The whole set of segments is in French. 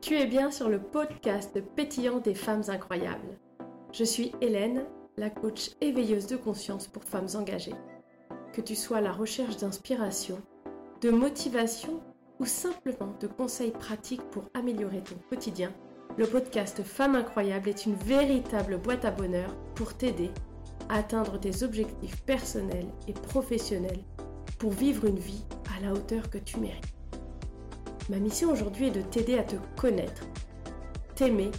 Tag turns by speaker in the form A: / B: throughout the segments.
A: Tu es bien sur le podcast pétillant des femmes incroyables. Je suis Hélène, la coach éveilleuse de conscience pour femmes engagées. Que tu sois à la recherche d'inspiration, de motivation ou simplement de conseils pratiques pour améliorer ton quotidien, le podcast Femmes incroyables est une véritable boîte à bonheur pour t'aider à atteindre tes objectifs personnels et professionnels pour vivre une vie à la hauteur que tu mérites. Ma mission aujourd'hui est de t'aider à te connaître, t'aimer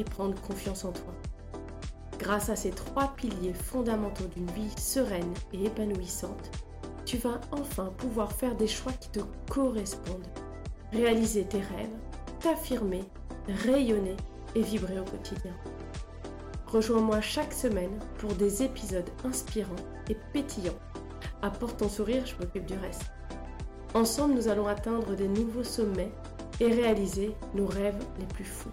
A: et prendre confiance en toi. Grâce à ces trois piliers fondamentaux d'une vie sereine et épanouissante, tu vas enfin pouvoir faire des choix qui te correspondent, réaliser tes rêves, t'affirmer, rayonner et vibrer au quotidien. Rejoins-moi chaque semaine pour des épisodes inspirants et pétillants. Apporte ton sourire, je m'occupe du reste. Ensemble, nous allons atteindre des nouveaux sommets et réaliser nos rêves les plus fous.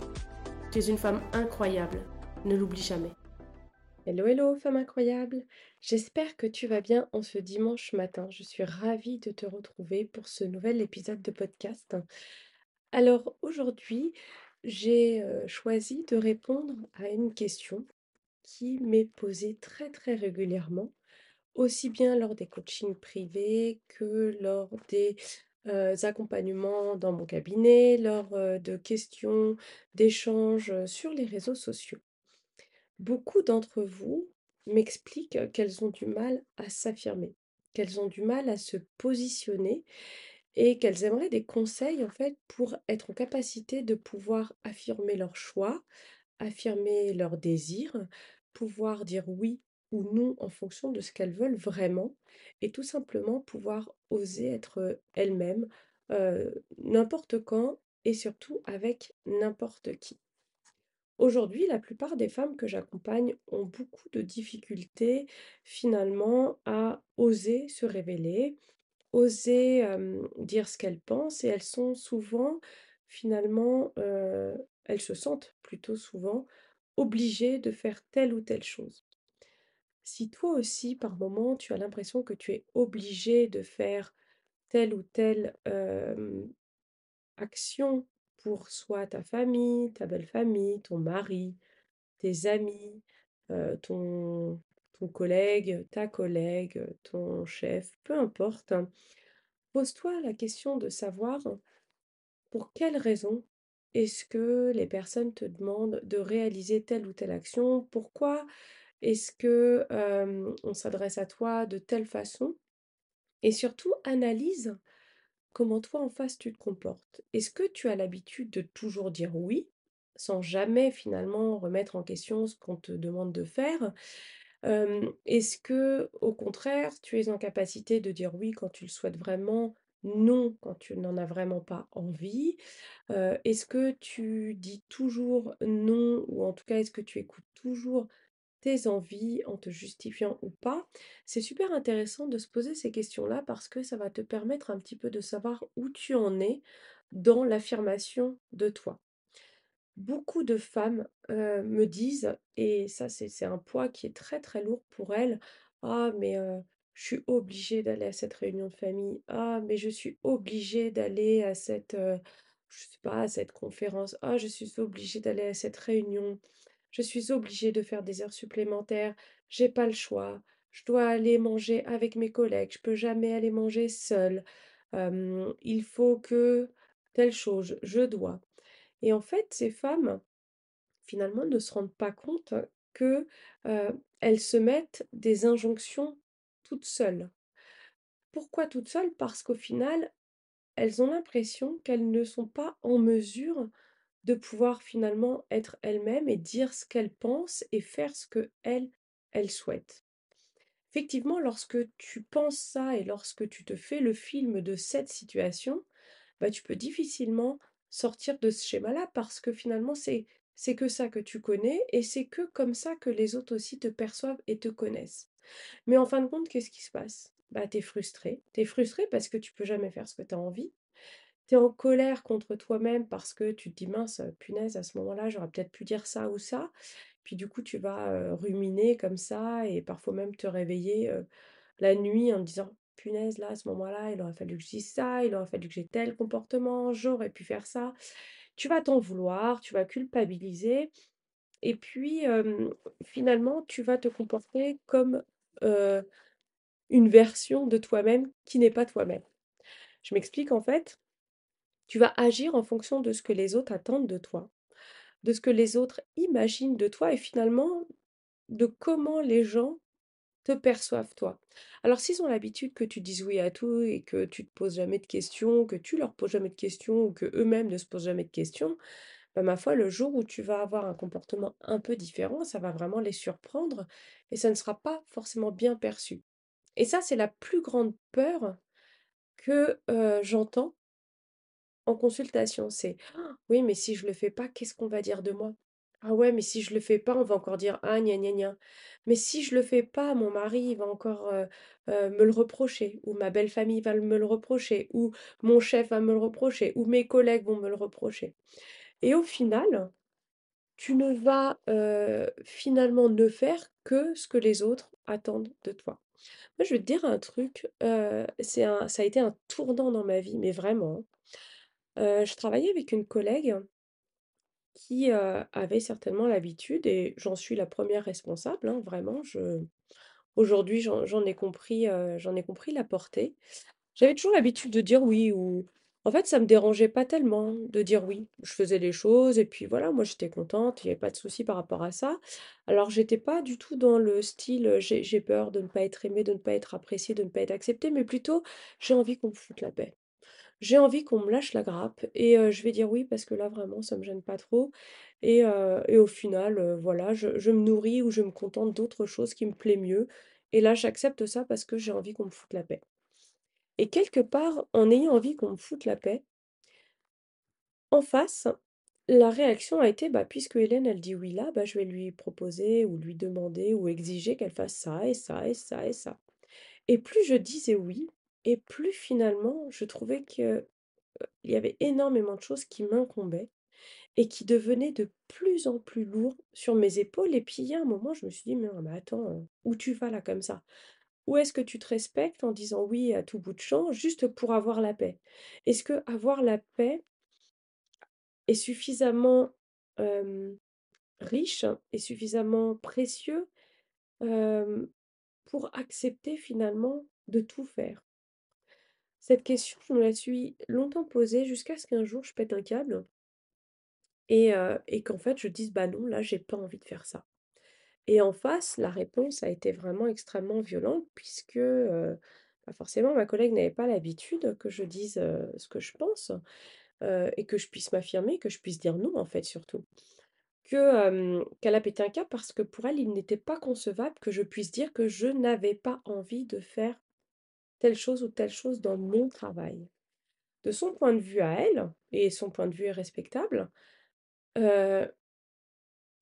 A: Tu es une femme incroyable, ne l'oublie jamais. Hello, hello, femme incroyable. J'espère que tu vas bien en ce dimanche matin. Je suis ravie de te retrouver pour ce nouvel épisode de podcast. Alors aujourd'hui, j'ai euh, choisi de répondre à une question qui m'est posée très très régulièrement aussi bien lors des coachings privés que lors des accompagnements dans mon cabinet, lors de questions, d'échanges sur les réseaux sociaux. Beaucoup d'entre vous m'expliquent qu'elles ont du mal à s'affirmer, qu'elles ont du mal à se positionner et qu'elles aimeraient des conseils en fait pour être en capacité de pouvoir affirmer leurs choix, affirmer leurs désirs, pouvoir dire oui ou non en fonction de ce qu'elles veulent vraiment et tout simplement pouvoir oser être elles-mêmes n'importe quand et surtout avec n'importe qui. Aujourd'hui, la plupart des femmes que j'accompagne ont beaucoup de difficultés finalement à oser se révéler, oser dire ce qu'elles pensent et elles sont souvent finalement, elles se sentent plutôt souvent obligées de faire telle ou telle chose. Si toi aussi, par moment, tu as l'impression que tu es obligé de faire telle ou telle action pour soit ta famille, ta belle famille, ton mari, tes amis, ton, ton collègue, ta collègue, ton chef, peu importe, pose-toi la question de savoir pour quelle raison est-ce que les personnes te demandent de réaliser telle ou telle action, pourquoi est-ce que on s'adresse à toi de telle façon? Et surtout, analyse comment toi en face tu te comportes. Est-ce que tu as l'habitude de toujours dire oui, sans jamais finalement remettre en question ce qu'on te demande de faire? est-ce que, au contraire, tu es en capacité de dire oui quand tu le souhaites vraiment, non quand tu n'en as vraiment pas envie? est-ce que tu dis toujours non ou en tout cas est-ce que tu écoutes toujours tes envies en te justifiant ou pas. C'est super intéressant de se poser ces questions-là parce que ça va te permettre un petit peu de savoir où tu en es dans l'affirmation de toi. Beaucoup de femmes me disent, et ça c'est un poids qui est très très lourd pour elles, ah mais je suis obligée d'aller à cette réunion de famille, ah mais je suis obligée d'aller à cette, je sais pas, à cette conférence, ah je suis obligée d'aller à cette réunion, je suis obligée de faire des heures supplémentaires, j'ai pas le choix, je dois aller manger avec mes collègues, je peux jamais aller manger seule, il faut que telle chose, je dois. Et en fait, ces femmes, finalement, ne se rendent pas compte que elles se mettent des injonctions toutes seules. Pourquoi toutes seules? Parce qu'au final, elles ont l'impression qu'elles ne sont pas en mesure de pouvoir finalement être elle-même et dire ce qu'elle pense et faire ce que elle, souhaite. Effectivement, lorsque tu penses ça et lorsque tu te fais le film de cette situation, bah, tu peux difficilement sortir de ce schéma-là parce que finalement, c'est, c'est que ça que tu connais et c'est que comme ça que les autres aussi te perçoivent et te connaissent. Mais en fin de compte, qu'est-ce qui se passe? Bah, Tu es frustré. Tu es frustré parce que tu peux jamais faire ce que tu as envie tu en colère contre toi-même parce que tu te dis mince, punaise, à ce moment-là, j'aurais peut-être pu dire ça ou ça. Puis du coup, tu vas ruminer comme ça et parfois même te réveiller la nuit en te disant punaise, là, à ce moment-là, il aurait fallu que je dise ça, il aurait fallu que j'ai tel comportement, j'aurais pu faire ça. tu vas t'en vouloir, tu vas culpabiliser et puis, finalement, tu vas te comporter comme, une version de toi-même qui n'est pas toi-même. Je m'explique, en fait, tu vas agir en fonction de ce que les autres attendent de toi, de ce que les autres imaginent de toi et finalement de comment les gens te perçoivent toi. Alors s'ils ont l'habitude que tu dises oui à tout et que tu te poses jamais de questions, que tu leur poses jamais de questions ou que eux-mêmes ne se posent jamais de questions, bah, ma foi, le jour où tu vas avoir un comportement un peu différent, ça va vraiment les surprendre et ça ne sera pas forcément bien perçu. Et ça, c'est la plus grande peur que, j'entends consultation. C'est: «Ah, «Oui, mais si je le fais pas, qu'est-ce qu'on va dire de moi? Ah ouais, mais si je le fais pas, on va encore dire ah gna gna gna. Mais si je le fais pas, mon mari, va encore, me le reprocher ou ma belle famille va me le reprocher ou mon chef va me le reprocher ou mes collègues vont me le reprocher». Et au final, tu ne vas, finalement ne faire que ce que les autres attendent de toi. Moi, je vais te dire un truc, c'est un ça a été un tournant dans ma vie, mais vraiment, je travaillais avec une collègue qui, avait certainement l'habitude et j'en suis la première responsable, hein, vraiment, je aujourd'hui, j'en ai compris, j'en ai compris la portée. J'avais toujours l'habitude de dire oui ou en fait, ça me dérangeait pas tellement de dire oui. Je faisais les choses et puis voilà, moi j'étais contente, il y avait pas de souci par rapport à ça. Alors j'étais pas du tout dans le style, j'ai j'ai peur de ne pas être aimée, de ne pas être appréciée, de ne pas être acceptée, mais plutôt j'ai envie qu'on me foute la paix. J'ai envie qu'on me lâche la grappe et je vais dire oui parce que là vraiment ça me gêne pas trop et et au final, voilà, je je me nourris ou je me contente d'autres choses qui me plaît mieux et là j'accepte ça parce que j'ai envie qu'on me foute la paix. Et quelque part, en ayant envie qu'on me foute la paix, en face, la réaction a été, bah, puisque Hélène, elle dit oui là, bah, je vais lui proposer ou lui demander ou exiger qu'elle fasse ça et ça et ça et ça. Et plus je disais oui, et plus finalement je trouvais que, il y avait énormément de choses qui m'incombaient et qui devenaient de plus en plus lourds sur mes épaules. Et puis il y a un moment, je me suis dit: «Mais attends, où tu vas là comme ça? Ou est-ce que tu te respectes en disant oui à tout bout de champ juste pour avoir la paix? Est-ce que avoir la paix est suffisamment, riche et suffisamment précieux, pour accepter finalement de tout faire? Cette question, je me la suis longtemps posée jusqu'à ce qu'un jour je pète un câble et qu'en fait je dise: «Bah non, là j'ai pas envie de faire ça». Et en face, la réponse a été vraiment extrêmement violente puisque, bah, forcément ma collègue n'avait pas l'habitude que je dise, ce que je pense, et que je puisse m'affirmer, que je puisse dire non en fait surtout. Qu'elle a pété un câble parce que pour elle, il n'était pas concevable que je puisse dire que je n'avais pas envie de faire telle chose ou telle chose dans mon travail. De son point de vue à elle, et son point de vue est respectable, heu,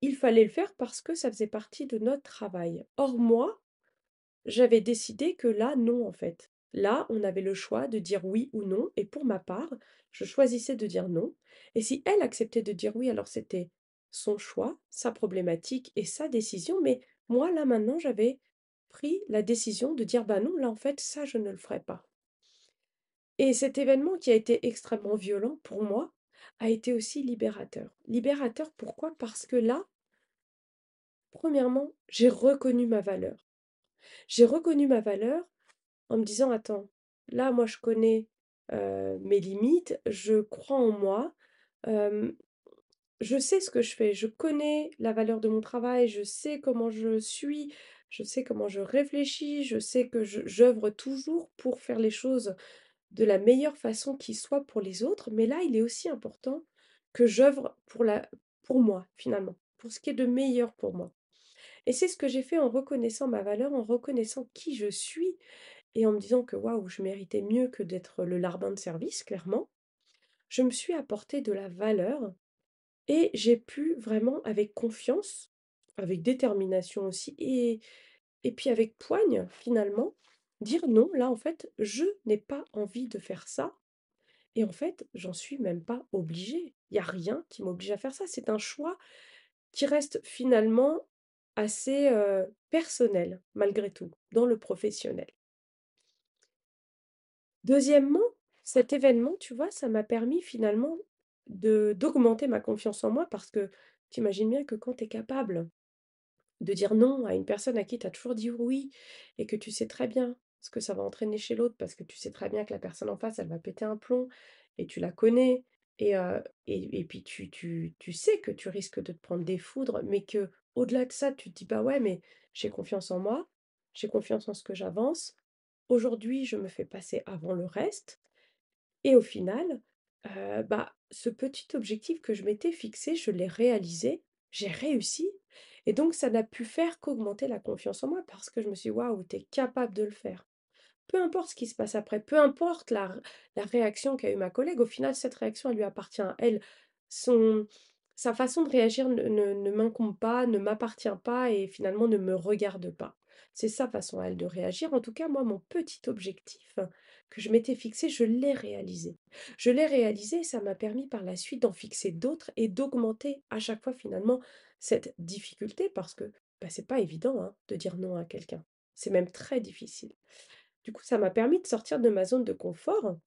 A: il fallait le faire parce que ça faisait partie de notre travail. Or moi, j'avais décidé que là, non, en fait. Là, on avait le choix de dire oui ou non et pour ma part, je choisissais de dire non et si elle acceptait de dire oui, alors c'était son choix, sa problématique et sa décision, mais moi, là, maintenant, j'avais pris la décision de dire: «Bah non, là, en fait, ça, je ne le ferai pas». Et cet événement qui a été extrêmement violent pour moi, a été aussi libérateur. Libérateur pourquoi? Parce que là, premièrement, j'ai reconnu ma valeur. J'ai reconnu ma valeur en me disant: «Attends, là, moi, je connais, mes limites, je crois en moi, je sais ce que je fais, je connais la valeur de mon travail, je sais comment je suis, je sais comment je réfléchis, je sais que j'œuvre toujours pour faire les choses de la meilleure façon qui soit pour les autres, mais là, il est aussi important que j'œuvre pour la pour moi, finalement, pour ce qui est de meilleur pour moi. Et c'est ce que j'ai fait en reconnaissant ma valeur, en reconnaissant qui je suis et en me disant que waouh, je méritais mieux que d'être le larbin de service, clairement. Je me suis apporté de la valeur et j'ai pu vraiment avec confiance, avec détermination aussi et puis avec poigne finalement, dire: «Non, là en fait, je n'ai pas envie de faire ça et en fait, j'en suis même pas obligée. Il y a rien qui m'oblige à faire ça. C'est un choix qui reste finalement assez, heu, personnel malgré tout, dans le professionnel». Deuxièmement, cet événement, tu vois, ça m'a permis finalement d'augmenter ma confiance en moi parce que tu imagines bien que quand tu es capable de dire non à une personne à qui tu as toujours dit oui et que tu sais très bien ce que ça va entraîner chez l'autre parce que tu sais très bien que la personne en face, elle va péter un plomb et tu la connais et, et et puis tu tu tu sais que tu risques de te prendre des foudres, mais que au delà de ça, tu te dis: «Bah, ouais, mais j'ai confiance en moi, j'ai confiance en ce que j'avance. Aujourd'hui, je me fais passer avant le reste» et au final, bah, ce petit objectif que je m'étais fixé, je l'ai réalisé, j'ai réussi et donc ça n'a pu faire qu'augmenter la confiance en moi parce que je me suis dit: «Waouh, tu es capable de le faire». Peu importe ce qui se passe après, peu importe la la réaction qu'a eu ma collègue, au final, cette réaction, elle lui appartient à elle. Son sa façon de réagir ne ne ne m'incombe pas, ne m'appartient pas et finalement ne me regarde pas. C'est sa façon à elle de réagir. En tout cas, moi, mon petit objectif que je m'étais fixé, je l'ai réalisé. Je l'ai réalisé et ça m'a permis par la suite d'en fixer d'autres et d'augmenter à chaque fois finalement cette difficulté parce que, bah, c'est pas évident, hein, de dire non à quelqu'un. C'est même très difficile. Du coup, ça m'a permis de sortir de ma zone de confort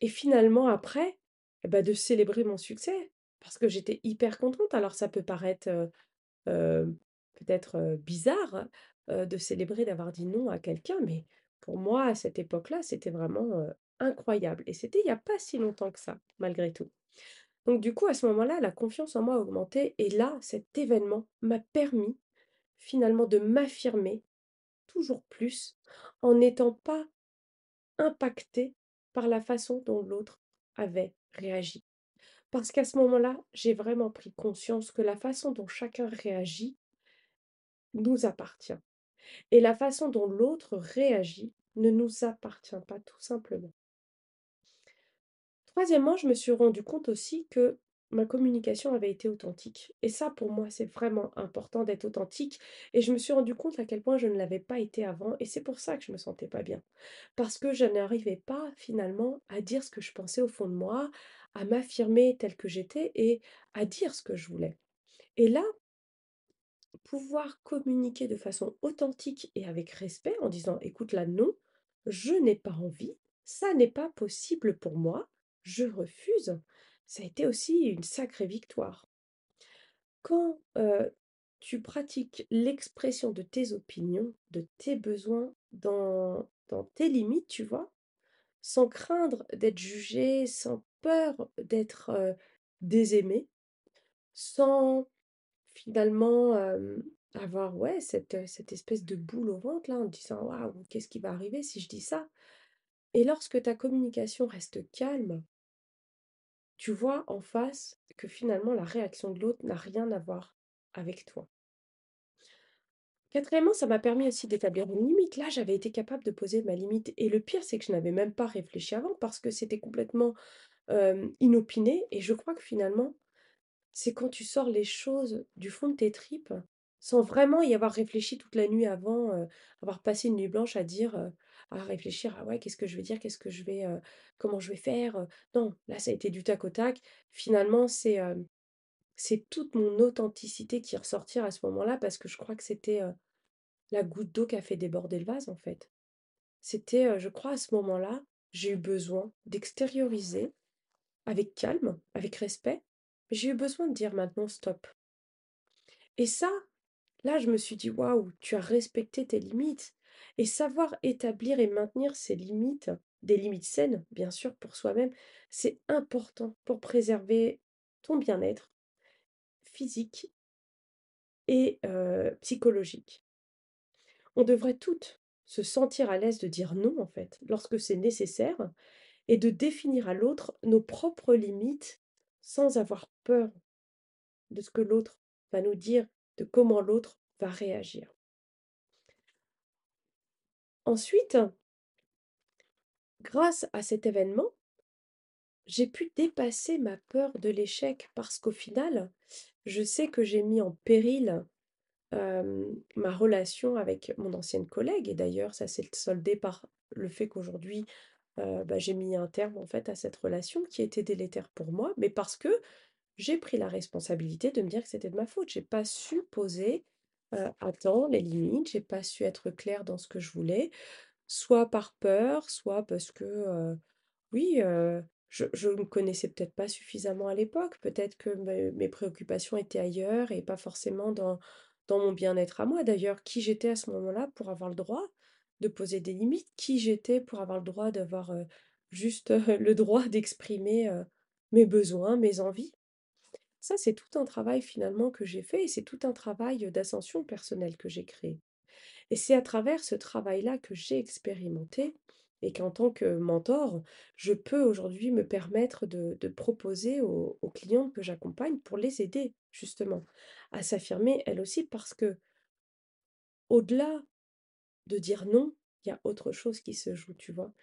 A: et finalement après, et bah, de célébrer mon succès parce que j'étais hyper contente. Alors ça peut paraître, heu, peut-être, bizarre, de célébrer d'avoir dit non à quelqu'un, mais pour moi, à cette époque-là, c'était vraiment, incroyable et c'était il y a pas si longtemps que ça, malgré tout. Donc du coup, à ce moment-là, la confiance en moi a augmenté et là, cet événement m'a permis finalement de m'affirmer toujours plus en n'étant pas impactée par la façon dont l'autre avait réagi. Parce qu'à ce moment-là, j'ai vraiment pris conscience que la façon dont chacun réagit nous appartient et la façon dont l'autre réagit ne nous appartient pas tout simplement. Troisièmement, je me suis rendu compte aussi que ma communication avait été authentique et ça pour moi c'est vraiment important d'être authentique et je me suis rendu compte à quel point je ne l'avais pas été avant et c'est pour ça que je me sentais pas bien. Parce que je n'arrivais pas finalement à dire ce que je pensais au fond de moi, à m'affirmer telle que j'étais et à dire ce que je voulais. Et là, pouvoir communiquer de façon authentique et avec respect en disant: «Écoute là, non, je n'ai pas envie, ça n'est pas possible pour moi, je refuse», ça a été aussi une sacrée victoire. Quand, tu pratiques l'expression de tes opinions, de tes besoins dans dans tes limites, tu vois? Sans craindre d'être jugé, sans peur d'être, désaimé, sans finalement, avoir, ouais, cette, cette espèce de boule au ventre là, en disant: «Waouh, qu'est-ce qui va arriver si je dis ça?» et lorsque ta communication reste calme tu vois en face que finalement la réaction de l'autre n'a rien à voir avec toi. Quatrièmement, ça m'a permis aussi d'établir une limite. Là, j'avais été capable de poser ma limite et le pire, c'est que je n'avais même pas réfléchi avant parce que c'était complètement, inopiné et je crois que finalement, c'est quand tu sors les choses du fond de tes tripes, sans vraiment y avoir réfléchi toute la nuit avant, avoir passé une nuit blanche à dire, à réfléchir: «Ah ouais, qu'est-ce que je vais dire? Qu'est-ce que je vais, heu, comment je vais faire?» heu, non, là, ça a été du tac au tac. Finalement, c'est, c'est toute mon authenticité qui est ressortie à ce moment-là parce que je crois que c'était, la goutte d'eau qui a fait déborder le vase, en fait. C'était, je crois à ce moment-là, j'ai eu besoin d'extérioriser avec calme, avec respect, j'ai eu besoin de dire maintenant: «Stop». Et ça, là, je me suis dit: «Waouh, tu as respecté tes limites» et savoir établir et maintenir ses limites, des limites saines, bien sûr, pour soi-même, c'est important pour préserver ton bien-être physique et psychologique. On devrait toutes se sentir à l'aise de dire non, en fait, lorsque c'est nécessaire et de définir à l'autre nos propres limites sans avoir peur de ce que l'autre va nous dire, de comment l'autre va réagir. Ensuite, grâce à cet événement, j'ai pu dépasser ma peur de l'échec parce qu'au final, je sais que j'ai mis en péril, ma relation avec mon ancienne collègue et d'ailleurs ça s'est soldé par le fait qu'aujourd'hui, bah, j'ai mis un terme à cette relation qui était délétère pour moi, mais parce que j'ai pris la responsabilité de me dire que c'était de ma faute. J'ai pas su poser, heu, à temps les limites, j'ai pas su être claire dans ce que je voulais, soit par peur, soit parce que, heu, oui, heu, je je me connaissais peut-être pas suffisamment à l'époque, peut-être que me mes préoccupations étaient ailleurs et pas forcément dans dans mon bien-être à moi. D'ailleurs, qui j'étais à ce moment-là pour avoir le droit de poser des limites? Qui j'étais pour avoir le droit d'avoir, heu, juste, le droit d'exprimer, mes besoins, mes envies? Ça, c'est tout un travail finalement que j'ai fait et c'est tout un travail, d'ascension personnelle que j'ai créé. Et c'est à travers ce travail-là que j'ai expérimenté et qu'en tant que mentor, je peux aujourd'hui me permettre de proposer aux clientes que j'accompagne pour les aider justement à s'affirmer elles aussi parce que au-delà de dire non, il y a autre chose qui se joue, tu vois?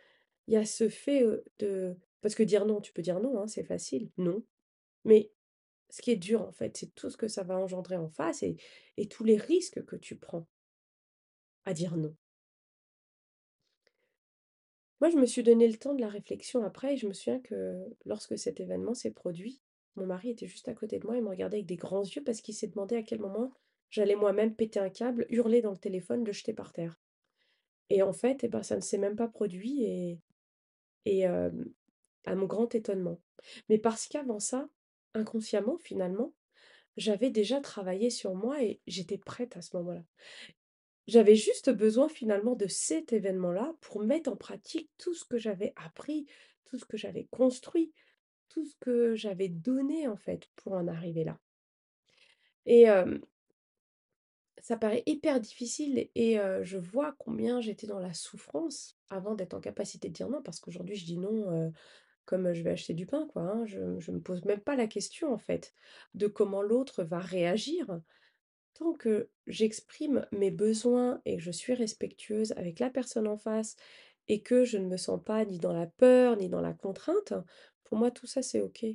A: Il y a ce fait, de parce que dire non, tu peux dire non, hein, c'est facile, non. Mais ce qui est dur en fait, c'est tout ce que ça va engendrer en face et tous les risques que tu prends à dire non. Moi, je me suis donné le temps de la réflexion après et je me souviens que lorsque cet événement s'est produit, mon mari était juste à côté de moi et me regardait avec des grands yeux parce qu'il s'est demandé à quel moment j'allais moi-même péter un câble, hurler dans le téléphone, le jeter par terre. Et en fait, eh ben, ça ne s'est même pas produit et, à mon grand étonnement. Mais parce qu'avant ça, inconsciemment finalement, j'avais déjà travaillé sur moi et j'étais prête à ce moment-là. J'avais juste besoin finalement de cet événement-là pour mettre en pratique tout ce que j'avais appris, tout ce que j'avais construit, tout ce que j'avais donné en fait pour en arriver là. Et ça paraît hyper difficile et je vois combien j'étais dans la souffrance avant d'être en capacité de dire non, parce qu'aujourd'hui je dis non, je vais acheter du pain quoi, hein. Je je me pose même pas la question en fait de comment l'autre va réagir. Tant que j'exprime mes besoins et que je suis respectueuse avec la personne en face et que je ne me sens pas ni dans la peur ni dans la contrainte, pour moi tout ça c'est OK.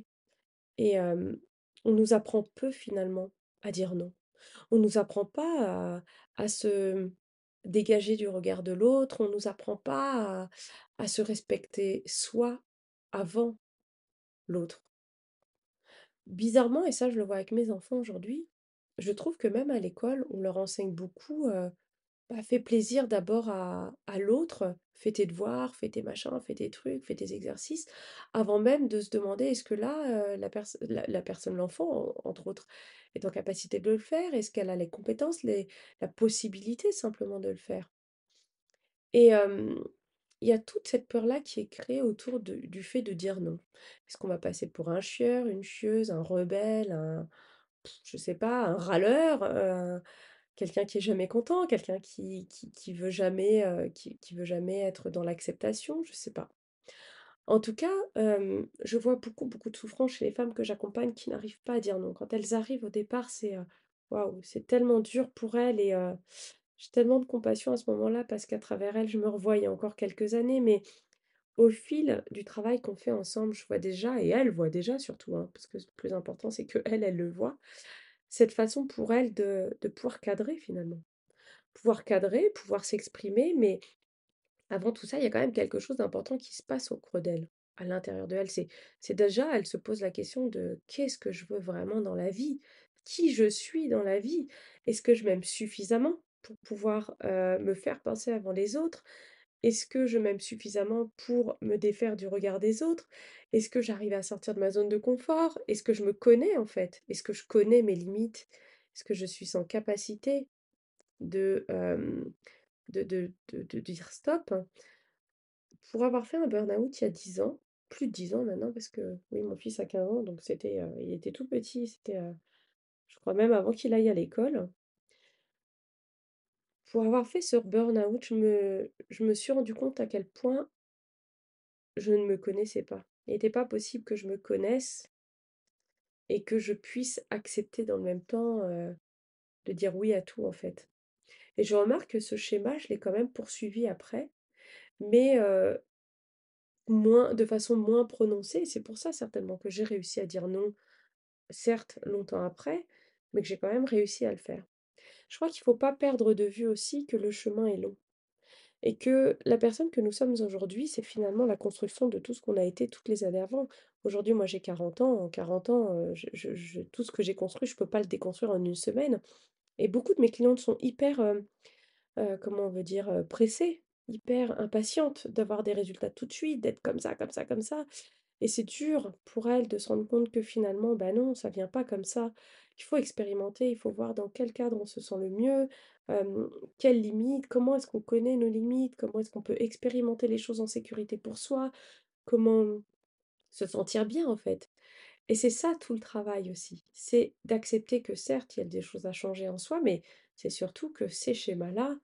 A: Et on nous apprend peu finalement à dire non. On nous apprend pas à se dégager du regard de l'autre, on nous apprend pas à se respecter soi avant l'autre. Bizarrement, et ça je le vois avec mes enfants aujourd'hui, je trouve que même à l'école, on leur enseigne beaucoup, heu, bah, fais plaisir d'abord à à l'autre, fais tes devoirs, fais tes machins, fais tes trucs, fais tes exercices, avant même de se demander est-ce que là, la perso la la personne, l'enfant, en entre autres, est en capacité de le faire? Est-ce qu'elle a les compétences, les la possibilité simplement de le faire? Et il y a toute cette peur-là qui est créée autour du fait de dire non. Est-ce qu'on va passer pour un chieur, une chieuse, un rebelle, un je sais pas, un râleur, heu, quelqu'un qui est jamais content, quelqu'un qui qui qui veut jamais, heu, qui qui veut jamais être dans l'acceptation, je sais pas. En tout cas, hem, je vois beaucoup, beaucoup de souffrance chez les femmes que j'accompagne qui n'arrivent pas à dire non. Quand elles arrivent au départ, c'est, waouh, c'est tellement dur pour elles et j'ai tellement de compassion à ce moment-là parce qu'à travers elles, je me revois il y a encore quelques années, mais au fil du travail qu'on fait ensemble, je vois déjà et elles voient déjà surtout, hein, parce que le plus important, c'est qu'elles, elles le voient, cette façon pour elles de de pouvoir cadrer finalement. Pouvoir cadrer, pouvoir s'exprimer, mais avant tout ça, il y a quand même quelque chose d'important qui se passe au creux d'elles, à l'intérieur de elles. C'est déjà, elles se posent la question de: «Qu'est-ce que je veux vraiment dans la vie? Qui je suis dans la vie? Est-ce que je m'aime suffisamment? Pour pouvoir, me faire penser avant les autres? Est-ce que je m'aime suffisamment pour me défaire du regard des autres? Est-ce que j'arrive à sortir de ma zone de confort? Est-ce que je me connais en fait? Est-ce que je connais mes limites? Est-ce que je suis en capacité de, de dire stop?» Pour avoir fait un burn-out il y a 10 ans, plus de 10 ans maintenant parce que oui, mon fils a 15 ans, donc c'était, il était tout petit, c'était, je crois même avant qu'il aille à l'école. Pour avoir fait ce burn-out, je me suis rendu compte à quel point je ne me connaissais pas. Il n'était pas possible que je me connaisse et que je puisse accepter dans le même temps, heu, de dire oui à tout, en fait. Et je remarque que ce schéma, je l'ai quand même poursuivi après, mais moins de façon moins prononcée. C'est pour ça certainement que j'ai réussi à dire non, certes longtemps après, mais que j'ai quand même réussi à le faire. Je crois qu'il ne faut pas perdre de vue aussi que le chemin est long et que la personne que nous sommes aujourd'hui, c'est finalement la construction de tout ce qu'on a été toutes les années avant. Aujourd'hui, moi j'ai 40 ans, en 40 ans, heu, je tout ce que j'ai construit, je ne peux pas le déconstruire en une semaine et beaucoup de mes clientes sont hyper, hem, heu, comment on veut dire? Pressées, hyper impatientes d'avoir des résultats tout de suite, d'être comme ça, comme ça, comme ça Et c'est dur pour elles de se rendre compte que finalement, bah non, ça vient pas comme ça. Il faut expérimenter, il faut voir dans quel cadre on se sent le mieux, quelles limites, comment est-ce qu'on connaît nos limites, comment est-ce qu'on peut expérimenter les choses en sécurité pour soi, comment se sentir bien en fait. Et c'est ça tout le travail aussi, c'est d'accepter que certes, il y a des choses à changer en soi, mais c'est surtout que ces schémas-là,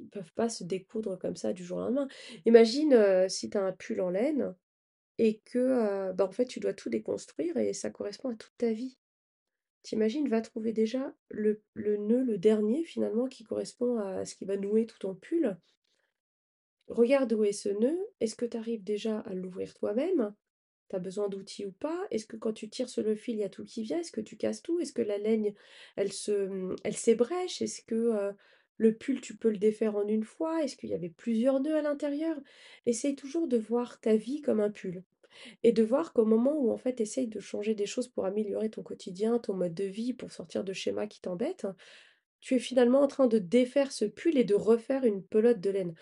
A: ils peuvent pas se découdre comme ça du jour au lendemain. Imagine, si tu as un pull en laine et que, bah, en fait, tu dois tout déconstruire et ça correspond à toute ta vie. Tu imagines? Va trouver déjà le le nœud, le dernier finalement qui correspond à ce qui va nouer tout ton pull. Regarde où est ce nœud. Est-ce que tu arrives déjà à l'ouvrir toi-même? Tu as besoin d'outils ou pas? Est-ce que quand tu tires sur le fil, il y a tout qui vient? Est-ce que tu casses tout? Est-ce que la laine, elle se, mmh, elle s'ébrèche? Est-ce que, le pull, tu peux le défaire en une fois? Est-ce qu'il y avait plusieurs nœuds à l'intérieur? Essaye toujours de voir ta vie comme un pull et de voir qu'au moment où en fait tu essayes de changer des choses pour améliorer ton quotidien, ton mode de vie, pour sortir de schémas qui t'embêtent, tu es finalement en train de défaire ce pull et de refaire une pelote de laine.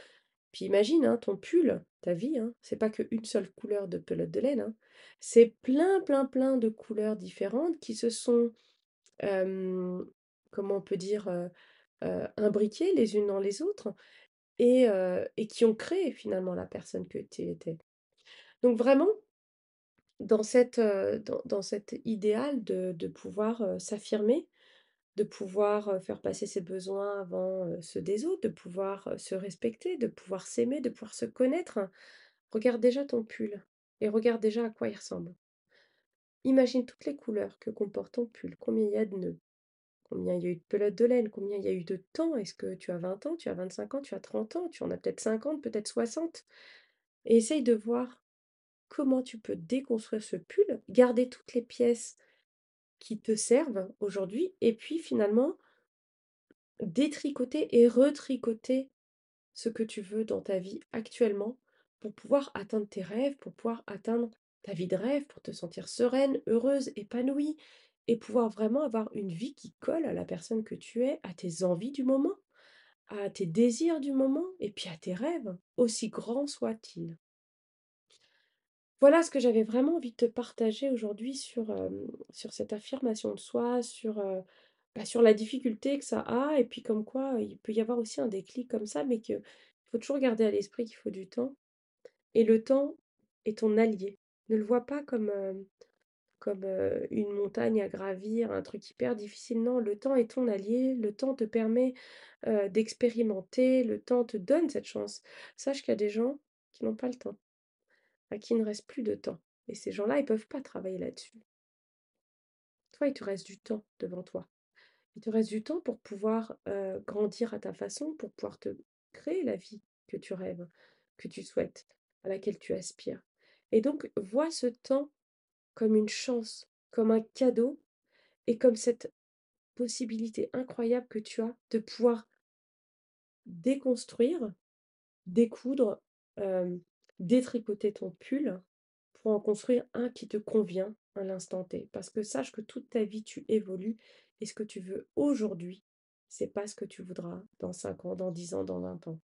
A: Puis imagine, hein, ton pull, ta vie, hein, c'est pas qu'une seule couleur de pelote de laine, hein. C'est plein, plein, plein de couleurs différentes qui se sont, comment on peut dire, imbriquées les unes dans les autres et heu et qui ont créé finalement la personne que tu étais. Donc vraiment, dans cette, heu, dans dans cet idéal de de pouvoir, s'affirmer, de pouvoir, faire passer ses besoins avant, ceux des autres, de pouvoir, se respecter, de pouvoir s'aimer, de pouvoir se connaître. Regarde déjà ton pull et regarde déjà à quoi il ressemble. Imagine toutes les couleurs que comporte ton pull, combien il y a de nœuds, combien il y a eu de pelotes de laine, combien il y a eu de temps. Est-ce que tu as 20 ans, tu as 25 ans, tu as 30 ans, tu en as peut-être 50, peut-être 60 et essaye de voir comment tu peux déconstruire ce pull, garder toutes les pièces qui te servent aujourd'hui et puis finalement détricoter et retricoter ce que tu veux dans ta vie actuellement pour pouvoir atteindre tes rêves, pour pouvoir atteindre ta vie de rêve, pour te sentir sereine, heureuse, épanouie et pouvoir vraiment avoir une vie qui colle à la personne que tu es, à tes envies du moment, à tes désirs du moment et puis à tes rêves, aussi grands soient-ils. Voilà ce que j'avais vraiment envie de te partager aujourd'hui sur, sur cette affirmation de soi, sur, bah, sur la difficulté que ça a et puis comme quoi, il peut y avoir aussi un déclic comme ça, mais qu'il faut toujours garder à l'esprit qu'il faut du temps et le temps est ton allié. Ne le vois pas comme, comme, une montagne à gravir, un truc hyper difficile. Non, le temps est ton allié, le temps te permet, d'expérimenter, le temps te donne cette chance. Sache qu'il y a des gens qui n'ont pas le temps à qui il ne reste plus de temps. Et ces gens-là, ils peuvent pas travailler là-dessus. Toi, il te reste du temps devant toi. Il te reste du temps pour pouvoir grandir à ta façon, pour pouvoir te créer la vie que tu rêves, que tu souhaites, à laquelle tu aspires. Et donc, vois ce temps comme une chance, comme un cadeau et comme cette possibilité incroyable que tu as de pouvoir déconstruire découdre, détricoter ton pull pour en construire un qui te convient à l'instant T. Parce que sache que toute ta vie, tu évolues et ce que tu veux aujourd'hui, c'est pas ce que tu voudras dans 5 ans, dans 10 ans, dans 20 ans.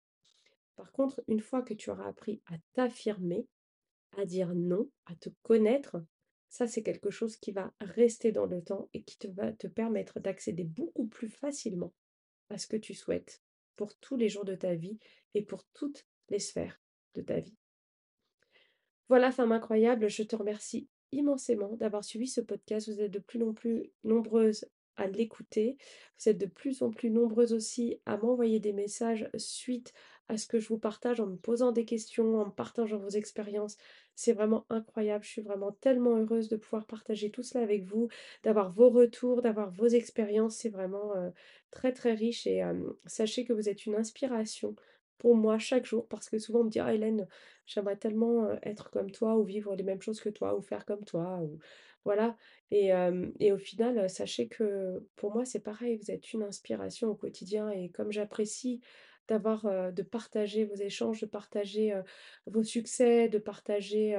A: Par contre, une fois que tu auras appris à t'affirmer, à dire non, à te connaître, ça, c'est quelque chose qui va rester dans le temps et qui te va te permettre d'accéder beaucoup plus facilement à ce que tu souhaites pour tous les jours de ta vie et pour toutes les sphères de ta vie. Voilà, femme incroyable, je te remercie immensément d'avoir suivi ce podcast. Vous êtes de plus en plus nombreuses à l'écouter. Vous êtes de plus en plus nombreuses aussi à m'envoyer des messages suite à ce que je vous partage en me posant des questions, en me partageant vos expériences. C'est vraiment incroyable. Je suis vraiment tellement heureuse de pouvoir partager tout cela avec vous, d'avoir vos retours, d'avoir vos expériences. C'est vraiment euh, très très riche et sachez que vous êtes une inspiration pour moi chaque jour parce que souvent on me dit ah Hélène j'aimerais tellement être comme toi ou vivre les mêmes choses que toi ou faire comme toi ou voilà et, et au final sachez que pour moi c'est pareil vous êtes une inspiration au quotidien et comme j'apprécie d'avoir de partager vos échanges de partager vos succès de partager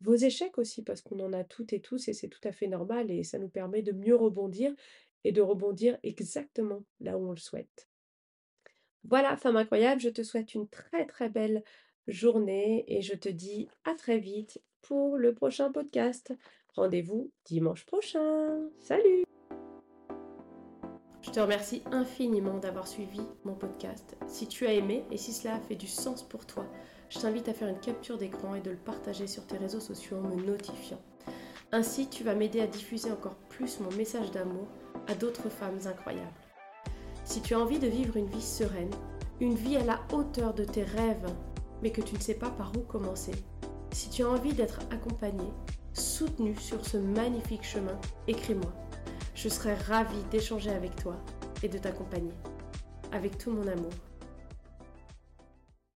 A: vos échecs aussi parce qu'on en a toutes et tous et c'est tout à fait normal et ça nous permet de mieux rebondir et de rebondir exactement là où on le souhaite voilà, femme incroyable, je te souhaite une très très belle journée et je te dis à très vite pour le prochain podcast. Rendez-vous dimanche prochain. Salut Je te remercie infiniment d'avoir suivi mon podcast. Si tu as aimé et si cela a fait du sens pour toi, je t'invite à faire une capture d'écran et de le partager sur tes réseaux sociaux en me notifiant. Ainsi, tu vas m'aider à diffuser encore plus mon message d'amour à d'autres femmes incroyables. Si tu as envie de vivre une vie sereine, une vie à la hauteur de tes rêves, mais que tu ne sais pas par où commencer, si tu as envie d'être accompagné, soutenu sur ce magnifique chemin, écris-moi. Je serai ravie d'échanger avec toi et de t'accompagner. Avec tout mon amour.